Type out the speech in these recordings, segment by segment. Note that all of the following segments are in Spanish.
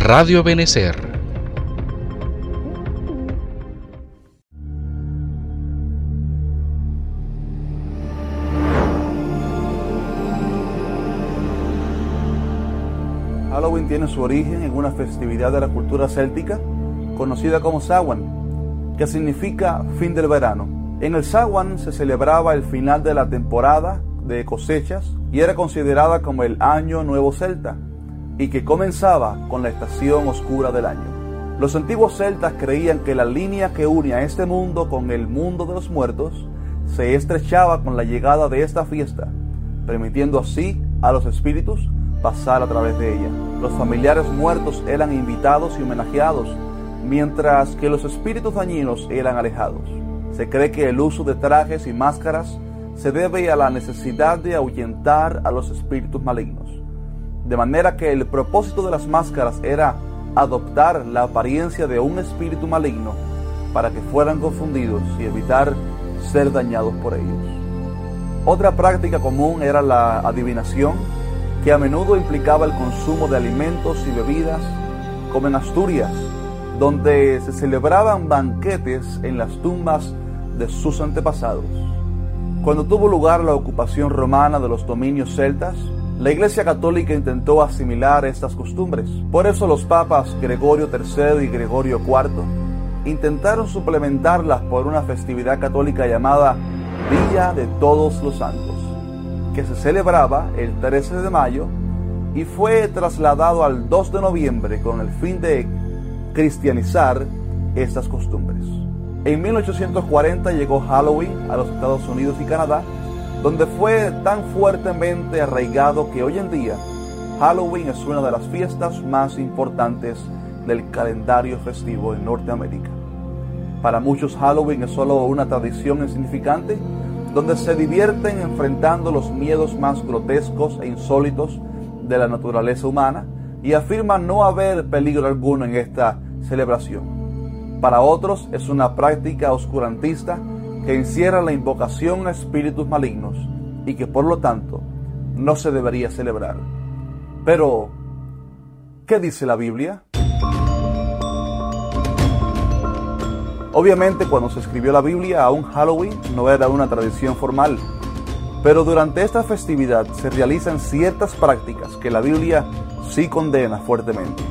Radio Benecer. Halloween tiene su origen en una festividad de la cultura céltica conocida como Samhain, que significa fin del verano. En el Samhain se celebraba el final de la temporada de cosechas y era considerada como el año nuevo celta y que comenzaba con la estación oscura del año. Los antiguos celtas creían que la línea que une a este mundo con el mundo de los muertos se estrechaba con la llegada de esta fiesta, permitiendo así a los espíritus pasar a través de ella. Los familiares muertos eran invitados y homenajeados, mientras que los espíritus dañinos eran alejados. Se cree que el uso de trajes y máscaras se debe a la necesidad de ahuyentar a los espíritus malignos. De manera que el propósito de las máscaras era adoptar la apariencia de un espíritu maligno para que fueran confundidos y evitar ser dañados por ellos. Otra práctica común era la adivinación, que a menudo implicaba el consumo de alimentos y bebidas, como en Asturias, donde se celebraban banquetes en las tumbas de sus antepasados. Cuando tuvo lugar la ocupación romana de los dominios celtas, la Iglesia Católica intentó asimilar estas costumbres. Por eso los papas Gregorio III y Gregorio IV intentaron suplementarlas por una festividad católica llamada Villa de Todos los Santos, que se celebraba el 13 de mayo y fue trasladado al 2 de noviembre con el fin de cristianizar estas costumbres. En 1840 llegó Halloween a los Estados Unidos y Canadá donde fue tan fuertemente arraigado que hoy en día Halloween es una de las fiestas más importantes del calendario festivo en Norteamérica. Para muchos Halloween es solo una tradición insignificante donde se divierten enfrentando los miedos más grotescos e insólitos de la naturaleza humana y afirman no haber peligro alguno en esta celebración. Para otros es una práctica oscurantista que encierra la invocación a espíritus malignos y que por lo tanto no se debería celebrar. Pero, ¿qué dice la Biblia? Obviamente cuando se escribió la Biblia aún Halloween no era una tradición formal, pero durante esta festividad se realizan ciertas prácticas que la Biblia sí condena fuertemente.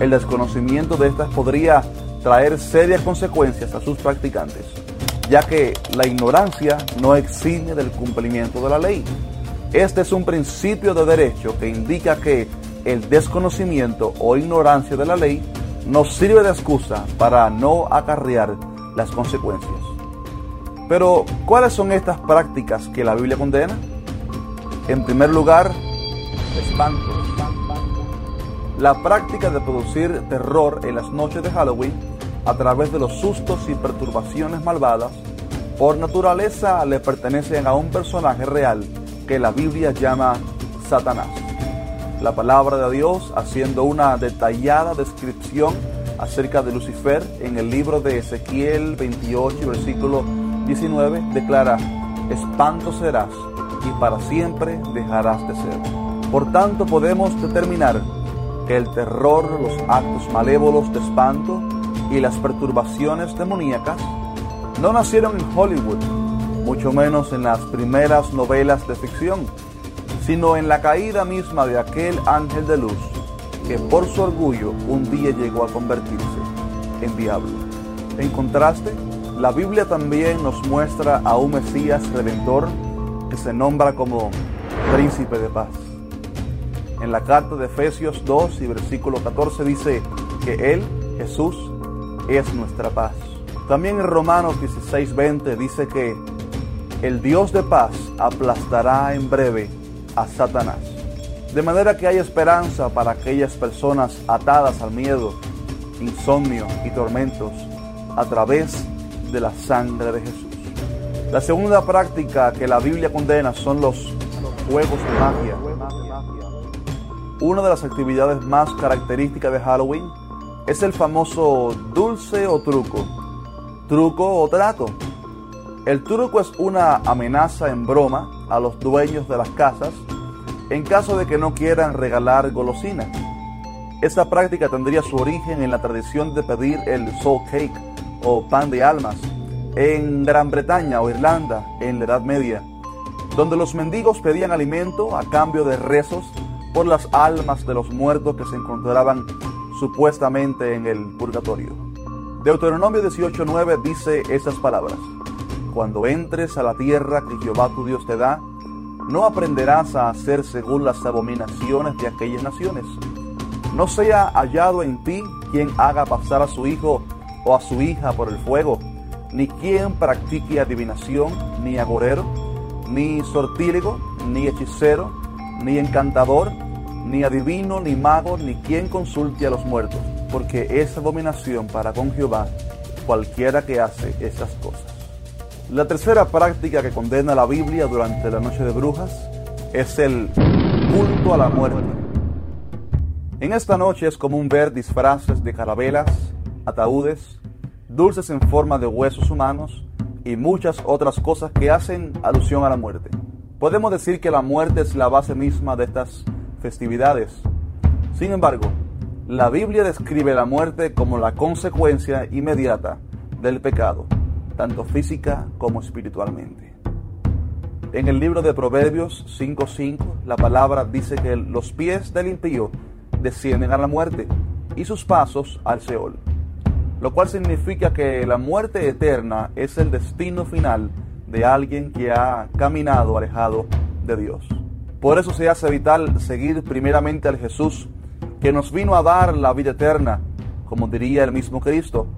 El desconocimiento de estas podría traer serias consecuencias a sus practicantes ya que la ignorancia no exime del cumplimiento de la ley. Este es un principio de derecho que indica que el desconocimiento o ignorancia de la ley nos sirve de excusa para no acarrear las consecuencias. Pero, ¿cuáles son estas prácticas que la Biblia condena? En primer lugar, espanto. La práctica de producir terror en las noches de Halloween a través de los sustos y perturbaciones malvadas, por naturaleza le pertenecen a un personaje real que la Biblia llama Satanás. La palabra de Dios, haciendo una detallada descripción acerca de Lucifer en el libro de Ezequiel 28, versículo 19, declara, espanto serás y para siempre dejarás de ser. Por tanto podemos determinar que el terror, los actos malévolos de espanto, y las perturbaciones demoníacas no nacieron en Hollywood mucho menos en las primeras novelas de ficción, sino en la caída misma de aquel ángel de luz que por su orgullo un día llegó a convertirse en diablo. En contraste, la Biblia también nos muestra a un Mesías redentor que se nombra como príncipe de paz. En la carta de Efesios 2 y versículo 14 dice que Él, Jesús, es nuestra paz. También en Romanos 16:20 dice que el Dios de paz aplastará en breve a Satanás. De manera que hay esperanza para aquellas personas atadas al miedo, insomnio y tormentos a través de la sangre de Jesús. La segunda práctica que la Biblia condena son los juegos de magia. Una de las actividades más características de Halloween es el famoso dulce o truco, truco o trato. El truco es una amenaza en broma a los dueños de las casas en caso de que no quieran regalar golosinas. Esta práctica tendría su origen en la tradición de pedir el soul cake o pan de almas en Gran Bretaña o Irlanda en la Edad Media, donde los mendigos pedían alimento a cambio de rezos por las almas de los muertos que se encontraban supuestamente en el purgatorio. Deuteronomio 18:9 dice esas palabras: Cuando entres a la tierra que Jehová tu Dios te da, no aprenderás a hacer según las abominaciones de aquellas naciones. No sea hallado en ti quien haga pasar a su hijo o a su hija por el fuego, ni quien practique adivinación, ni agorero, ni sortílego, ni hechicero, ni encantador, ni adivino, ni mago, ni quien consulte a los muertos, porque es abominación para con Jehová cualquiera que hace estas cosas. La tercera práctica que condena la Biblia durante la noche de brujas es el culto a la muerte. En esta noche es común ver disfraces de carabelas, ataúdes, dulces en forma de huesos humanos y muchas otras cosas que hacen alusión a la muerte. Podemos decir que la muerte es la base misma de estas festividades. Sin embargo, la Biblia describe la muerte como la consecuencia inmediata del pecado, tanto física como espiritualmente. En el libro de Proverbios 5:5, la palabra dice que los pies del impío descienden a la muerte y sus pasos al Seol, lo cual significa que la muerte eterna es el destino final de alguien que ha caminado alejado de Dios. Por eso se hace vital seguir primeramente al Jesús que nos vino a dar la vida eterna, como diría el mismo Cristo.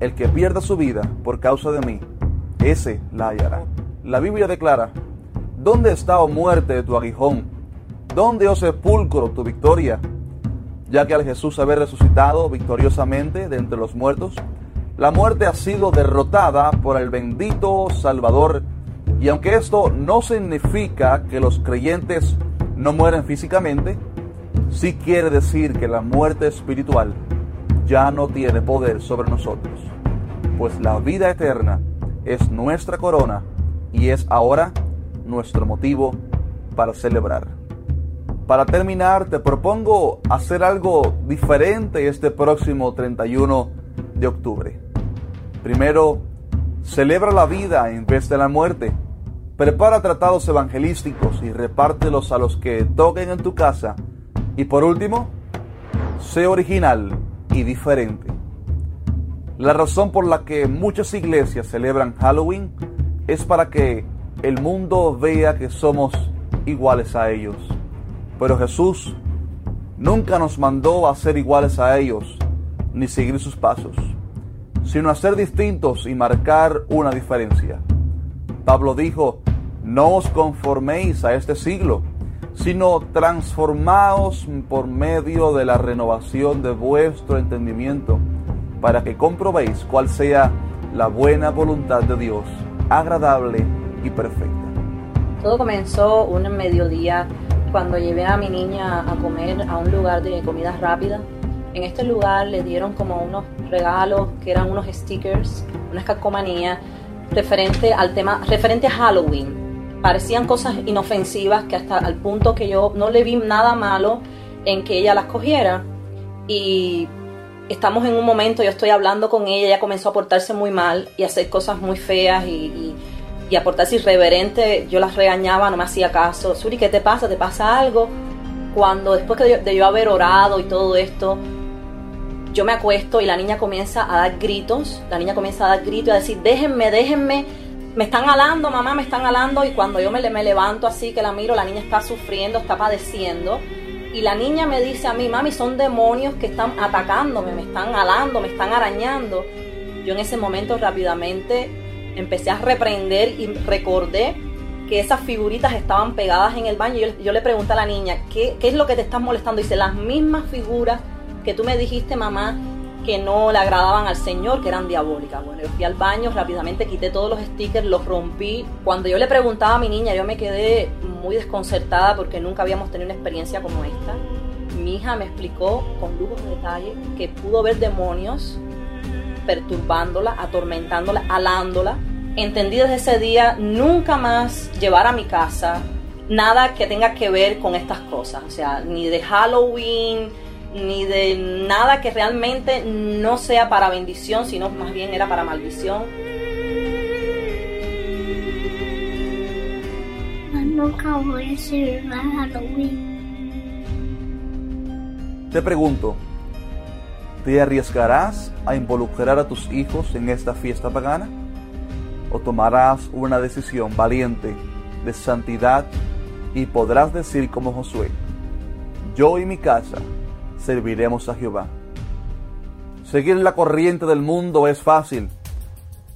El que pierda su vida por causa de mí, ese la hallará. La Biblia declara, ¿dónde está, oh muerte, tu aguijón? ¿Dónde, oh sepulcro, tu victoria? Ya que al Jesús haber resucitado victoriosamente de entre los muertos, la muerte ha sido derrotada por el bendito Salvador y aunque esto no significa que los creyentes no mueren físicamente, sí quiere decir que la muerte espiritual ya no tiene poder sobre nosotros, pues la vida eterna es nuestra corona y es ahora nuestro motivo para celebrar. Para terminar, te propongo hacer algo diferente este próximo 31 de octubre. Primero, celebra la vida en vez de la muerte. Prepara tratados evangelísticos y repártelos a los que toquen en tu casa. Y por último, sé original y diferente. La razón por la que muchas iglesias celebran Halloween es para que el mundo vea que somos iguales a ellos. Pero Jesús nunca nos mandó a ser iguales a ellos, ni seguir sus pasos, sino a ser distintos y marcar una diferencia. Pablo dijo, no os conforméis a este siglo, sino transformaos por medio de la renovación de vuestro entendimiento, para que comprobéis cuál sea la buena voluntad de Dios, agradable y perfecta. Todo comenzó un mediodía cuando llevé a mi niña a comer a un lugar de comida rápida. En este lugar le dieron como unos regalos que eran unos stickers, una calcomanía referente al tema, referente a Halloween parecían cosas inofensivas que hasta al punto que yo no le vi nada malo en que ella las cogiera y estamos en un momento, yo estoy hablando con ella, ella comenzó a portarse muy mal y a hacer cosas muy feas y, y a portarse irreverente, yo las regañaba, no me hacía caso. Suri, ¿qué te pasa? ¿Te pasa algo? Cuando después de yo haber orado y todo esto, yo me acuesto y la niña comienza a dar gritos, la niña comienza a dar gritos y a decir, déjenme, déjenme, me están alando, mamá, me están alando. Y cuando yo me, levanto así, que la miro, la niña está sufriendo, está padeciendo. Y la niña me dice a mí, mami, son demonios que están atacándome, me están alando, me están arañando. Yo en ese momento rápidamente empecé a reprender y recordé que esas figuritas estaban pegadas en el baño. Yo, yo le pregunté a la niña, ¿qué, ¿qué, es lo que te estás molestando? Dice, las mismas figuras que tú me dijiste, mamá, que no le agradaban al Señor, que eran diabólicas. Bueno, yo fui al baño, rápidamente quité todos los stickers, los rompí. Cuando yo le preguntaba a mi niña, yo me quedé muy desconcertada porque nunca habíamos tenido una experiencia como esta. Mi hija me explicó con lujos de detalle que pudo ver demonios perturbándola, atormentándola, alándola. Entendí desde ese día nunca más llevar a mi casa nada que tenga que ver con estas cosas, o sea, ni de Halloween, ni de nada que realmente no sea para bendición, sino más bien era para maldición. Nunca voy a celebrar Halloween. Te pregunto, ¿Te arriesgarás a involucrar a tus hijos en esta fiesta pagana? ¿O tomarás una decisión valiente de santidad y podrás decir como Josué, yo y mi casa serviremos a Jehová? Seguir la corriente del mundo es fácil,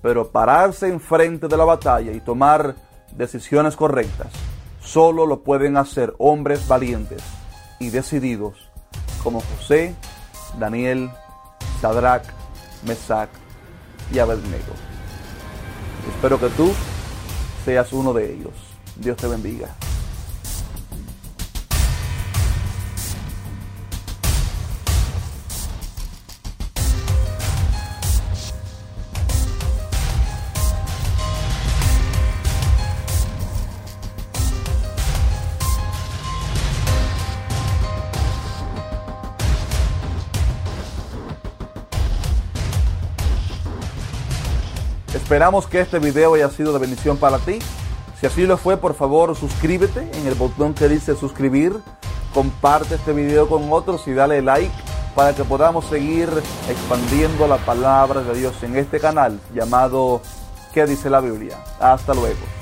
pero pararse enfrente de la batalla y tomar decisiones correctas solo lo pueden hacer hombres valientes y decididos como José, Daniel, Sadrach, Mesach y Abednego. Espero que tú seas uno de ellos. Dios te bendiga. Esperamos que este video haya sido de bendición para ti. Si así lo fue, por favor suscríbete en el botón que dice suscribir. Comparte este video con otros y dale like para que podamos seguir expandiendo la palabra de Dios en este canal llamado ¿Qué dice la Biblia? Hasta luego.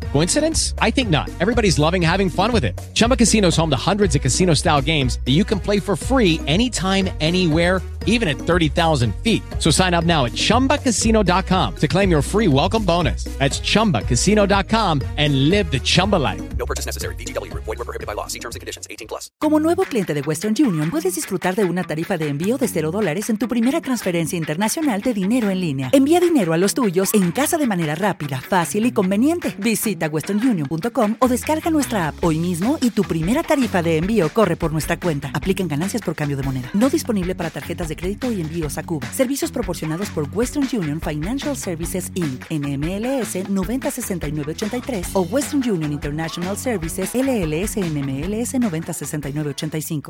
Coincidence? I think not. Everybody's loving having fun with it. Chumba Casino is home to hundreds of casino style games that you can play for free anytime, anywhere, even at 30,000 feet. So sign up now at chumbacasino.com to claim your free welcome bonus. That's chumbacasino.com and live the Chumba life. No purchase necessary. DTW, void, were prohibited by law. See terms and conditions 18 plus. Como nuevo cliente de Western Union, puedes disfrutar de una tarifa de envío de 0 dólares en tu primera transferencia internacional de dinero en línea. Envía dinero a los tuyos en casa de manera rápida, fácil y conveniente. Visita westernunion.com o descarga nuestra app hoy mismo y tu primera tarifa de envío corre por nuestra cuenta. Aplican ganancias por cambio de moneda. No disponible para tarjetas de crédito y envíos a Cuba. Servicios proporcionados por Western Union Financial Services Inc. NMLS 906983 o Western Union International Services LLS NMLS 906985.